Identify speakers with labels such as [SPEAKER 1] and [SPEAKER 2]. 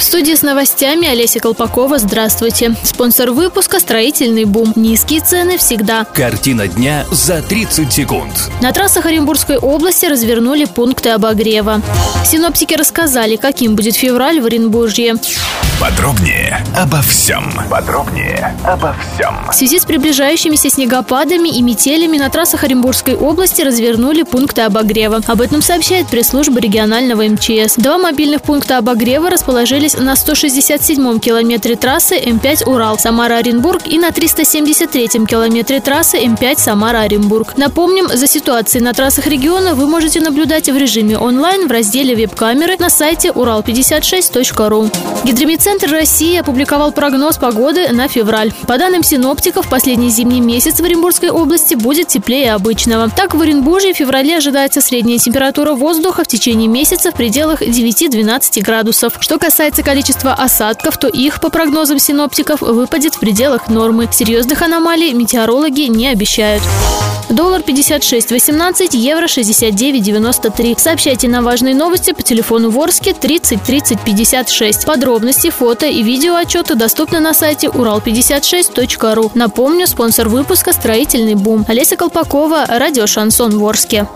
[SPEAKER 1] В студии с новостями Олеся Колпакова. Здравствуйте. Спонсор выпуска «Строительный бум». Низкие цены всегда.
[SPEAKER 2] Картина дня за 30 секунд.
[SPEAKER 1] На трассах Оренбургской области развернули пункты обогрева. Синоптики рассказали, каким будет февраль в Оренбуржье.
[SPEAKER 3] Подробнее обо всем. Подробнее обо всем.
[SPEAKER 1] В связи с приближающимися снегопадами и метелями на трассах Оренбургской области развернули пункты обогрева. Об этом сообщает пресс-служба регионального МЧС. Два мобильных пункта обогрева расположились на 167-м километре трассы М5 Урал Самара-Оренбург и на 373-м километре трассы М5 Самара-Оренбург. Напомним, за ситуацией на трассах региона вы можете наблюдать в режиме онлайн в разделе веб-камеры на сайте урал56.ру. Гидромедцентр России опубликовал прогноз погоды на февраль. По данным синоптиков, последний зимний месяц в Оренбургской области будет теплее обычного. Так, в Оренбурге в феврале ожидается средняя температура воздуха в течение месяца в пределах 9-12 градусов. Что касается количества осадков, то их, по прогнозам синоптиков, выпадет в пределах нормы. Серьезных аномалий метеорологи не обещают. Доллар 56.18, евро 69.93. Сообщайте на важные новости по телефону Ворске 30 30 56. Подробности, фото и видео отчеты доступны на сайте урал56.ру. Напомню, спонсор выпуска «Строительный бум». Олеся Колпакова, радио «Шансон Ворске».